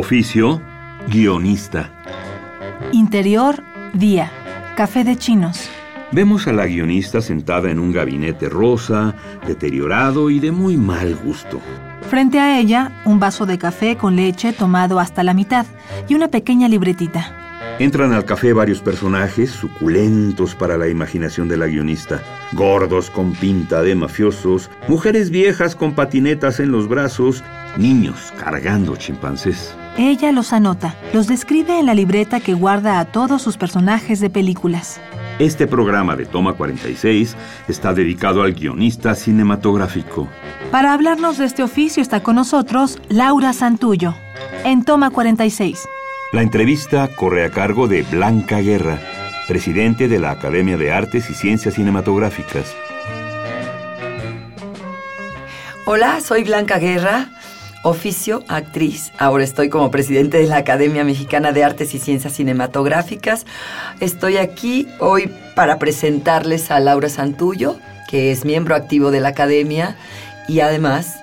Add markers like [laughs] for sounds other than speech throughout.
Oficio, guionista. Interior, día. Café de chinos. Vemos a la guionista sentada en un gabinete rosa, deteriorado y de muy mal gusto. Frente a ella, un vaso de café con leche tomado hasta la mitad y una pequeña libretita. Entran al café varios personajes suculentos para la imaginación de la guionista. Gordos con pinta de mafiosos, mujeres viejas con patinetas en los brazos, niños cargando chimpancés. Ella los anota, los describe en la libreta que guarda a todos sus personajes de películas. Este programa de Toma 46 está dedicado al guionista cinematográfico. Para hablarnos de este oficio está con nosotros Laura Santullo, en Toma 46. La entrevista corre a cargo de Blanca Guerra, presidente de la Academia de Artes y Ciencias Cinematográficas. Hola, soy Blanca Guerra, oficio actriz. Ahora estoy como presidente de la Academia Mexicana de Artes y Ciencias Cinematográficas. Estoy aquí hoy para presentarles a Laura Santullo, que es miembro activo de la Academia y además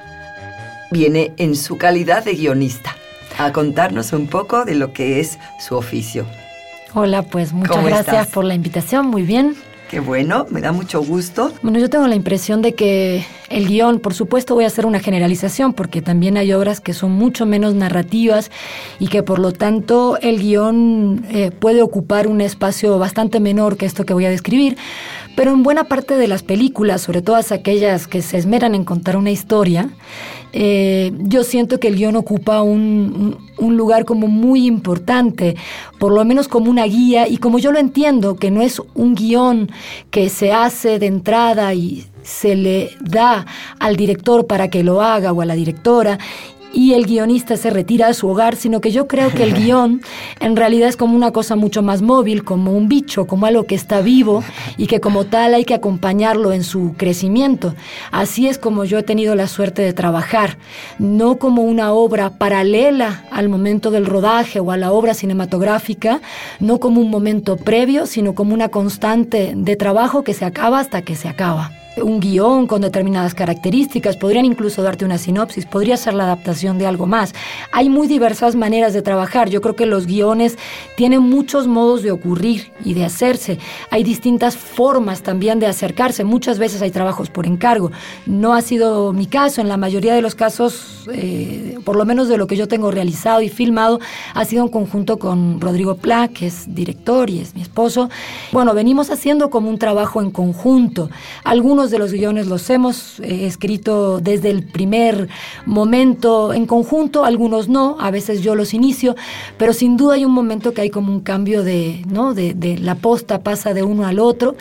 viene en su calidad de guionista a contarnos un poco de lo que es su oficio. Hola, pues muchas gracias por la invitación, muy bien. Qué bueno, me da mucho gusto. Bueno, yo tengo la impresión de que el guion, por supuesto voy a hacer una generalización porque también hay obras que son mucho menos narrativas y que por lo tanto el guion eh, puede ocupar un espacio bastante menor que esto que voy a describir. Pero en buena parte de las películas, sobre todas aquellas que se esmeran en contar una historia, eh, yo siento que el guion ocupa un, un, lugar como muy importante, por lo menos como una guía, y como yo lo entiendo, que no es un guion que se hace de entrada y se le da al director para que lo haga o a la directora y el guionista se retira a su hogar, sino que yo creo que el [laughs] guion en realidad es como una cosa mucho más móvil, como un bicho, como algo que está vivo y que como tal hay que acompañarlo en su crecimiento. Así es como yo he tenido la suerte de trabajar, no como una obra paralela al momento del rodaje o a la obra cinematográfica, no como un momento previo, sino como una constante de trabajo que se acaba hasta que se acaba un guion con determinadas características, podrían incluso darte una sinopsis, podría ser la adaptación de algo más. Hay muy diversas maneras de trabajar. Yo creo que los guiones tienen muchos modos de ocurrir y de hacerse. Hay distintas formas también de acercarse. Muchas veces hay trabajos por encargo. No ha sido mi caso. En la mayoría de los casos, eh, por lo menos de lo que yo tengo realizado y filmado, ha sido en conjunto con Rodrigo Pla, que es director y es mi esposo. Bueno, venimos haciendo como un trabajo en conjunto. Algunos de los guiones los hemos eh, escrito desde el primer momento en conjunto, algunos no, a veces yo los inicio, pero sin duda hay un momento que hay como un cambio de, ¿no? De, la posta pasa de uno al otro,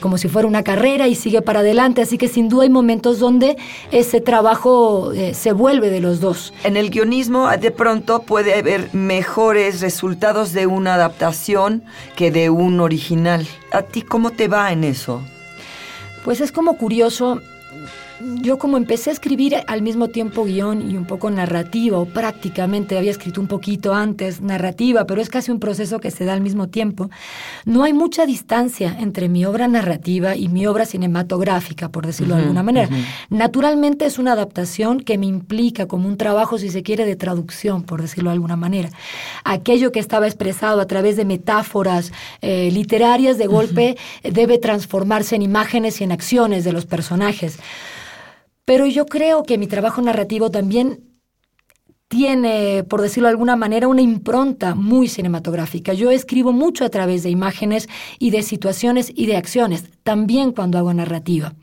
como si fuera una carrera y sigue para adelante, así que sin duda hay momentos donde ese trabajo eh, se vuelve de los dos. En el guionismo de pronto puede haber mejores resultados de una adaptación que de un original. ¿A ti cómo te va en eso? Pues es como curioso yo como empecé a escribir al mismo tiempo guion y un poco narrativa, o prácticamente había escrito un poquito antes narrativa, pero es casi un proceso que se da al mismo tiempo, no hay mucha distancia entre mi obra narrativa y mi obra cinematográfica, por decirlo de alguna manera. Naturalmente es una adaptación que me implica como un trabajo, si se quiere, de traducción, por decirlo de alguna manera. Aquello que estaba expresado a través de metáforas eh, literarias de golpe debe transformarse en imágenes y en acciones de los personajes. Pero yo creo que mi trabajo narrativo también tiene, por decirlo de alguna manera, una impronta muy cinematográfica. Yo escribo mucho a través de imágenes y de situaciones y de acciones, también cuando hago narrativa.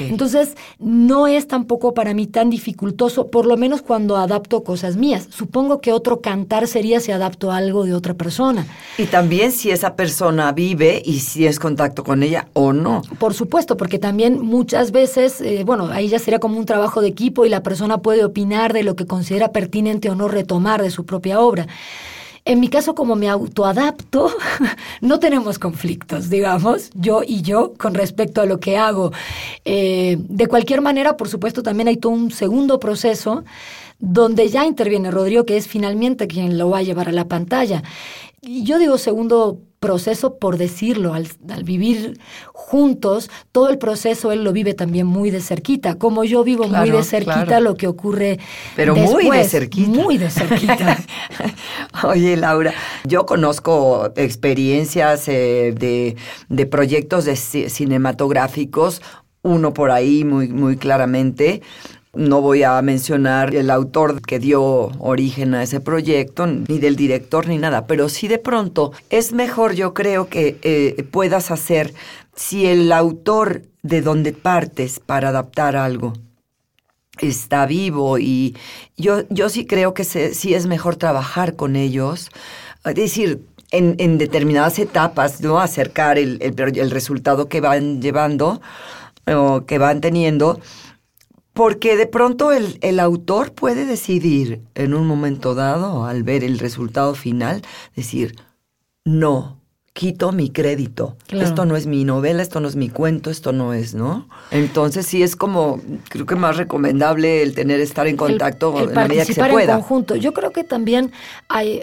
Entonces, no es tampoco para mí tan dificultoso, por lo menos cuando adapto cosas mías. Supongo que otro cantar sería si adapto algo de otra persona. Y también si esa persona vive y si es contacto con ella o no. Por supuesto, porque también muchas veces, eh, bueno, ahí ya sería como un trabajo de equipo y la persona puede opinar de lo que considera pertinente o no retomar de su propia obra. En mi caso, como me autoadapto, [laughs] no tenemos conflictos, digamos, yo y yo, con respecto a lo que hago. Eh, de cualquier manera, por supuesto, también hay todo un segundo proceso donde ya interviene Rodrigo, que es finalmente quien lo va a llevar a la pantalla. Y yo digo segundo proceso por decirlo, al, vivir juntos, todo el proceso él lo vive también muy de cerquita, como yo vivo muy de cerquita lo que ocurre Pero muy de cerquita. Muy de cerquita. [laughs] Oye, Laura, yo conozco experiencias eh, de, de, proyectos de cinematográficos, uno por ahí muy, muy claramente, no voy a mencionar el autor que dio origen a ese proyecto, ni del director, ni nada, pero sí de pronto es mejor, yo creo, que eh, puedas hacer, si el autor de donde partes para adaptar algo está vivo y yo, yo sí creo que sí es mejor trabajar con ellos, es decir, en, determinadas etapas, ¿no? Acercar el, el resultado que van llevando o que van teniendo porque de pronto el, el, autor puede decidir en un momento dado, al ver el resultado final, decir, no, quito mi crédito. Esto no es mi novela, esto no es mi cuento, esto no es, ¿no? Entonces sí es como, creo que más recomendable el tener, estar en contacto el, en la medida que se pueda. En conjunto. Yo creo que también hay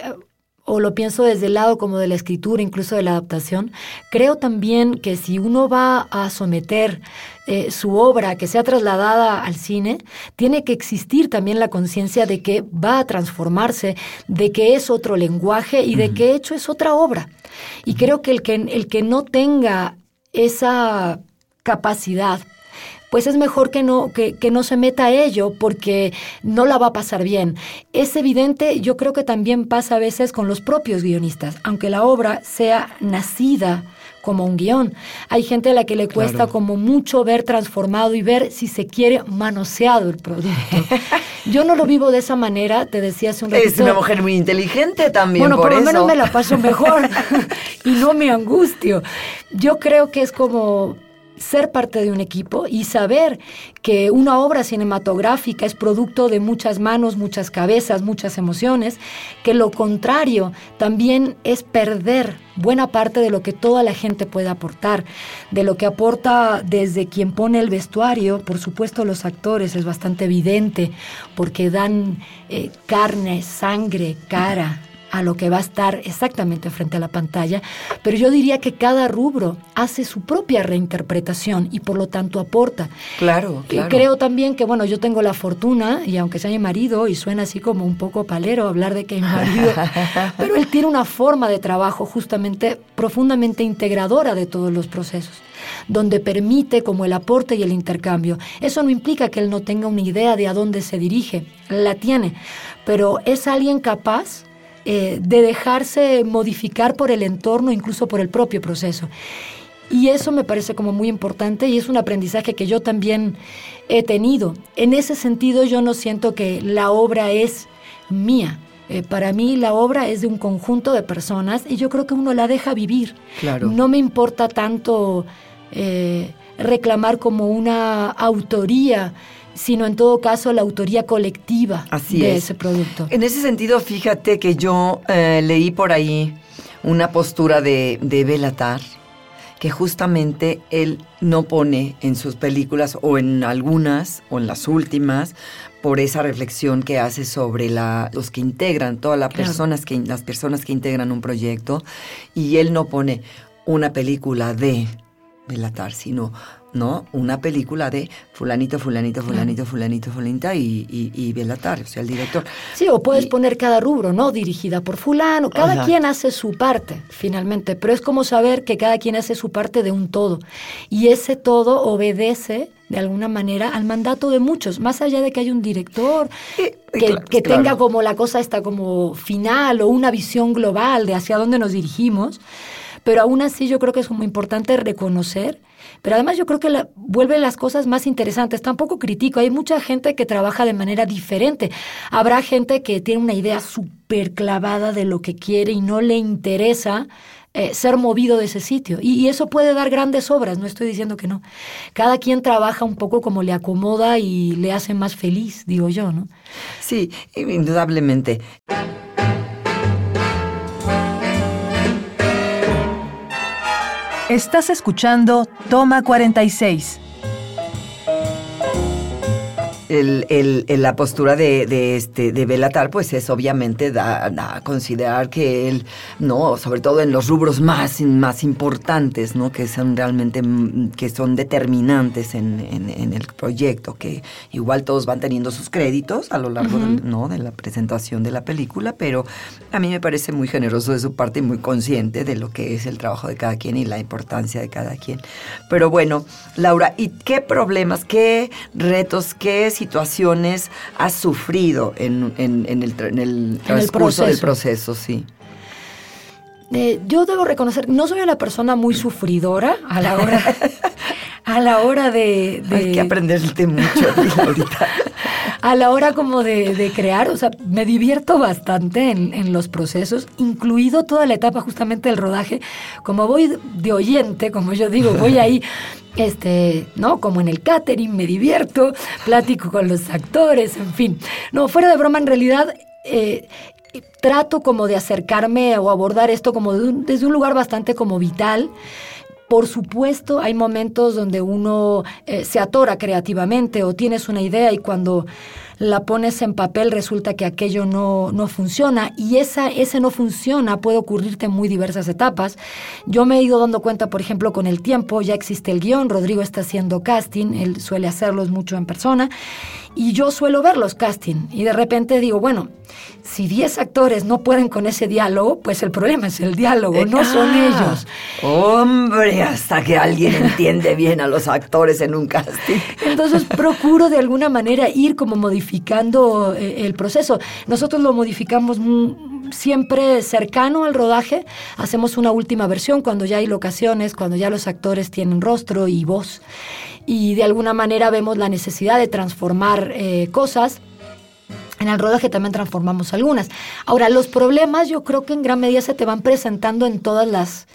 o lo pienso desde el lado como de la escritura, incluso de la adaptación, creo también que si uno va a someter eh, su obra que sea trasladada al cine, tiene que existir también la conciencia de que va a transformarse, de que es otro lenguaje y de que hecho es otra obra. Y creo que el que, el que no tenga esa capacidad pues es mejor que no, que, que, no se meta a ello porque no la va a pasar bien. Es evidente, yo creo que también pasa a veces con los propios guionistas, aunque la obra sea nacida como un guion. Hay gente a la que le cuesta como mucho ver transformado y ver, si se quiere, manoseado el producto. [laughs] Yo no lo vivo de esa manera, te decía hace un ratito. Es una mujer muy inteligente también. Bueno, por, lo menos me la paso mejor [laughs] [laughs] y no me angustio. Yo creo que es como ser parte de un equipo y saber que una obra cinematográfica es producto de muchas manos, muchas cabezas, muchas emociones, que lo contrario también es perder buena parte de lo que toda la gente puede aportar, de lo que aporta desde quien pone el vestuario, por supuesto los actores, es bastante evidente, porque dan eh, carne, sangre, cara, a lo que va a estar exactamente frente a la pantalla, pero yo diría que cada rubro hace su propia reinterpretación y por lo tanto aporta. Claro, claro. creo también que, bueno, yo tengo la fortuna, y aunque sea mi marido, y suena así como un poco palero hablar de que mi marido, [laughs] pero él tiene una forma de trabajo justamente profundamente integradora de todos los procesos donde permite como el aporte y el intercambio. Eso no implica que él no tenga una idea de a dónde se dirige, la tiene, pero es alguien capaz eh, de dejarse modificar por el entorno, incluso por el propio proceso. Y eso me parece como muy importante y es un aprendizaje que yo también he tenido. En ese sentido yo no siento que la obra es mía. Eh, para mí la obra es de un conjunto de personas y yo creo que uno la deja vivir. Claro. No me importa tanto eh, reclamar como una autoría sino en todo caso la autoría colectiva de ese producto. En ese sentido, fíjate que yo eh, leí por ahí una postura de, de Belatar, que justamente él no pone en sus películas o en algunas o en las últimas por esa reflexión que hace sobre la, los que integran, todas las personas que las personas que integran un proyecto y él no pone una película de Belatar, sino ¿no? Una película de fulanito, fulanito, fulanito, fulanito, fulanita y, y, y Belatar, o sea, el director. Sí, o puedes poner cada rubro, ¿no? Dirigida por fulano. Cada quien hace su parte, finalmente, pero es como saber que cada quien hace su parte de un todo. Y ese todo obedece de alguna manera, al mandato de muchos, más allá de que haya un director Eh, que, claro, que claro. tenga como la cosa esta como final o una visión global de hacia dónde nos dirigimos, pero aún así yo creo que es como importante reconocer, pero además yo creo que la- vuelve las cosas más interesantes. Tampoco critico, hay mucha gente que trabaja de manera diferente. Habrá gente que tiene una idea súper clavada de lo que quiere y no le interesa eh, ser movido de ese sitio. Y, y eso puede dar grandes obras, no estoy diciendo que no. Cada quien trabaja un poco como le acomoda y le hace más feliz, digo yo, ¿no? Sí, indudablemente. Estás escuchando Toma 46. El, el- la postura de, de este de Belatar, pues es obviamente da, da considerar que él, no, sobre todo en los rubros más, más importantes, ¿no? Que son realmente, mm, que son determinantes en, en- en el proyecto, que igual todos van teniendo sus créditos a lo largo del- ¿no? de la presentación de la película, pero a mí me parece muy generoso de su parte y muy consciente de lo que es el trabajo de cada quien y la importancia de cada quien. Pero bueno, Laura, ¿y qué problemas, qué retos, qué situaciones has sufrido en, en- en el, en el transcurso del proceso. proceso? Sí. Eh, yo debo reconocer, no soy una persona muy sufridora a la hora, [laughs] a la hora de, de- Hay que aprenderte mucho, a ti, Laurita. A la hora como de, de crear, o sea, me divierto bastante en, en los procesos, incluido toda la etapa justamente del rodaje. Como voy de oyente, como yo digo, voy ahí, [laughs] este, ¿no? Como en el catering, me divierto, platico con los actores, en fin. No, fuera de broma, en realidad... eh, trato como de acercarme o abordar esto como de un- desde un lugar bastante como vital. Por supuesto, hay momentos donde uno eh, se atora creativamente o tienes una idea y cuando la pones en papel resulta que aquello no, no funciona y esa, ese no funciona puede ocurrirte en muy diversas etapas. Yo me he ido dando cuenta, por ejemplo, con el tiempo, ya existe el guion, Rodrigo está haciendo casting, él suele hacerlos mucho en persona y yo suelo ver los casting y de repente digo, bueno, si 10 actores no pueden con ese diálogo, pues el problema es el diálogo, no son Ah, ellos. Hombre, hasta que alguien entiende bien a los actores en un casting. Entonces procuro de alguna manera ir como modificando eh, el proceso. Nosotros lo modificamos siempre cercano al rodaje. Hacemos una última versión cuando ya hay locaciones, cuando ya los actores tienen rostro y voz. Y de alguna manera vemos la necesidad de transformar eh, cosas. En el rodaje también transformamos algunas. Ahora, los problemas yo creo que en gran medida se te van presentando en todas las,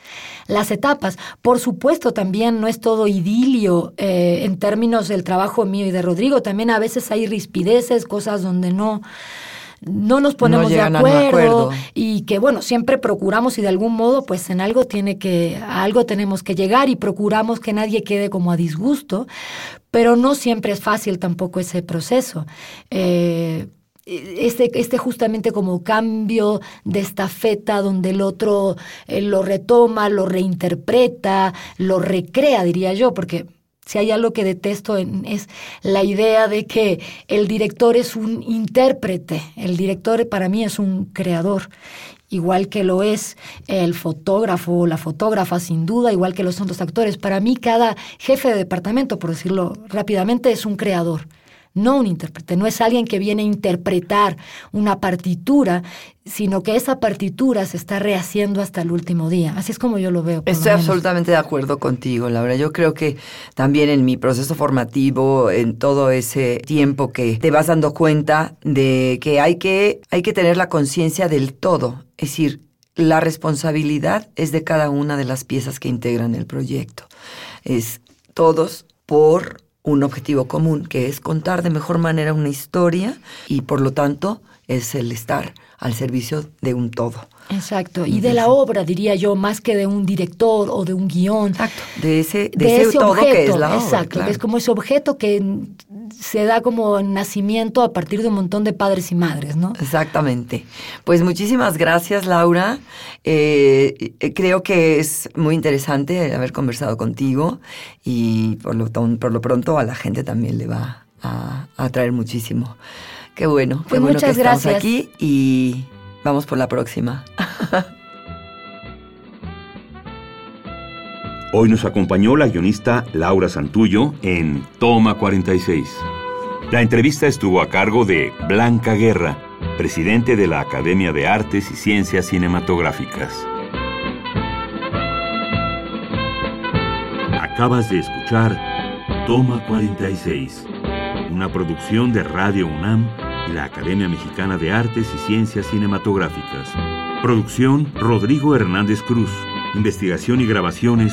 las etapas. Por supuesto, también no es todo idilio eh, en términos del trabajo mío y de Rodrigo. También a veces hay rispideces, cosas donde no, no nos ponemos de acuerdo. y que bueno, siempre procuramos y de algún modo pues en algo tiene que, a algo tenemos que llegar y procuramos que nadie quede como a disgusto, pero no siempre es fácil tampoco ese proceso. Eh, este, este justamente como cambio de estafeta donde el otro eh, lo retoma, lo reinterpreta, lo recrea, diría yo, porque si hay algo que detesto en- es la idea de que el director es un intérprete, el director para mí es un creador, igual que lo es el fotógrafo o la fotógrafa sin duda, igual que lo son los actores. Para mí cada jefe de departamento, por decirlo rápidamente, es un creador no un intérprete, no es alguien que viene a interpretar una partitura, sino que esa partitura se está rehaciendo hasta el último día. Así es como yo lo veo. lo Estoy absolutamente de acuerdo contigo, Laura. Yo creo que también en mi proceso formativo, en todo ese tiempo que te vas dando cuenta de que hay que, hay que tener la conciencia del todo. Es decir, la responsabilidad es de cada una de las piezas que integran el proyecto. Es todos por un objetivo común, que es contar de mejor manera una historia y por lo tanto es el estar al servicio de un todo. Exacto, y de la obra, diría yo, más que de un director o de un guion. Exacto. De ese, de de ese, ese todo objeto, que es la obra. exacto, claro. es como ese objeto que se da como nacimiento a partir de un montón de padres y madres, ¿no? Exactamente. Pues muchísimas gracias, Laura. Eh, creo que es muy interesante haber conversado contigo y por lo, por lo pronto a la gente también le va a, atraer muchísimo. Qué bueno, qué Pues bueno muchas que estamos gracias. aquí y vamos por la próxima. [laughs] Hoy nos acompañó la guionista Laura Santullo en Toma 46. La entrevista estuvo a cargo de Blanca Guerra, presidente de la Academia de Artes y Ciencias Cinematográficas. Acabas de escuchar Toma 46, una producción de Radio UNAM y la Academia Mexicana de Artes y Ciencias Cinematográficas. Producción Rodrigo Hernández Cruz. Investigación y grabaciones